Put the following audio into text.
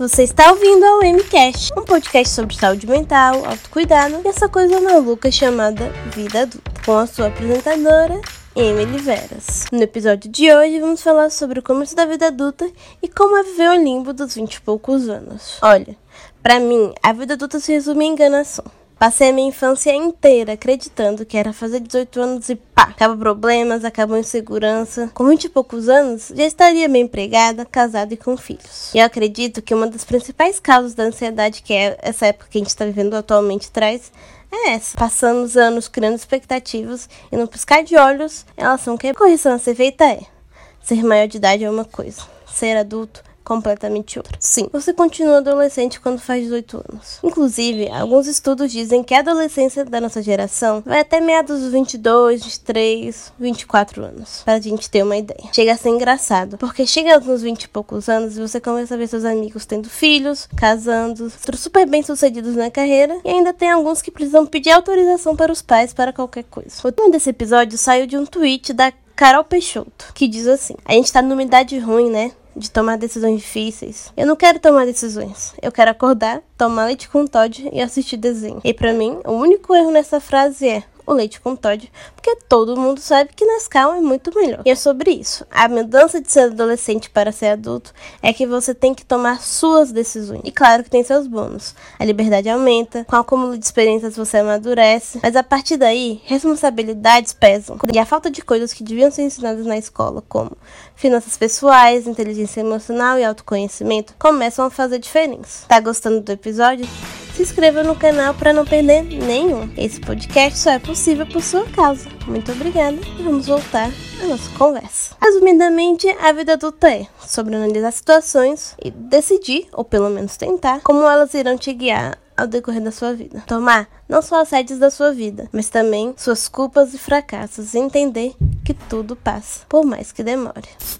Você está ouvindo ao MCast, um podcast sobre saúde mental, autocuidado e essa coisa maluca chamada vida adulta, com a sua apresentadora, Emily Veras. No episódio de hoje, vamos falar sobre o começo da vida adulta e como é viver o limbo dos 20 e poucos anos. Olha, para mim, a vida adulta se resume em enganação. Passei a minha infância inteira acreditando que era fazer 18 anos e pá, acaba problemas, acabou insegurança. Com 20 e poucos anos, já estaria bem empregada, casada e com filhos. E eu acredito que uma das principais causas da ansiedade que é essa época que a gente está vivendo atualmente traz é essa. Passamos anos criando expectativas e no piscar de olhos, elas são que a correção a ser feita é ser maior de idade é uma coisa, ser adulto completamente outra. Sim, você continua adolescente quando faz 18 anos. Inclusive, alguns estudos dizem que a adolescência da nossa geração vai até meados dos 22, 23, 24 anos. Para a gente ter uma ideia. Chega a ser engraçado, porque chega nos 20 e poucos anos e você começa a ver seus amigos tendo filhos, casando, super bem sucedidos na carreira e ainda tem alguns que precisam pedir autorização para os pais para qualquer coisa. O tema desse episódio saiu de um tweet da Carol Peixoto, que diz assim: A gente tá numa idade ruim, né? De tomar decisões difíceis. Eu não quero tomar decisões. Eu quero acordar, tomar leite com Todd e assistir desenho. E para mim, o único erro nessa frase é o leite com Todd, porque todo mundo sabe que Nescau é muito melhor. E é sobre isso. A mudança de ser adolescente para ser adulto é que você tem que tomar suas decisões. E claro que tem seus bônus. A liberdade aumenta, com o acúmulo de experiências você amadurece, mas a partir daí, responsabilidades pesam. E a falta de coisas que deviam ser ensinadas na escola, como finanças pessoais, inteligência emocional e autoconhecimento, começam a fazer diferença. Tá gostando do episódio? Se inscreva no canal para não perder nenhum. Esse podcast só é possível por sua causa. Muito obrigada e vamos voltar à nossa conversa. Resumidamente, a vida adulta é sobre analisar situações e decidir, ou pelo menos tentar, como elas irão te guiar ao decorrer da sua vida. Tomar não só as rédeas da sua vida, mas também suas culpas e fracassos e entender que tudo passa, por mais que demore.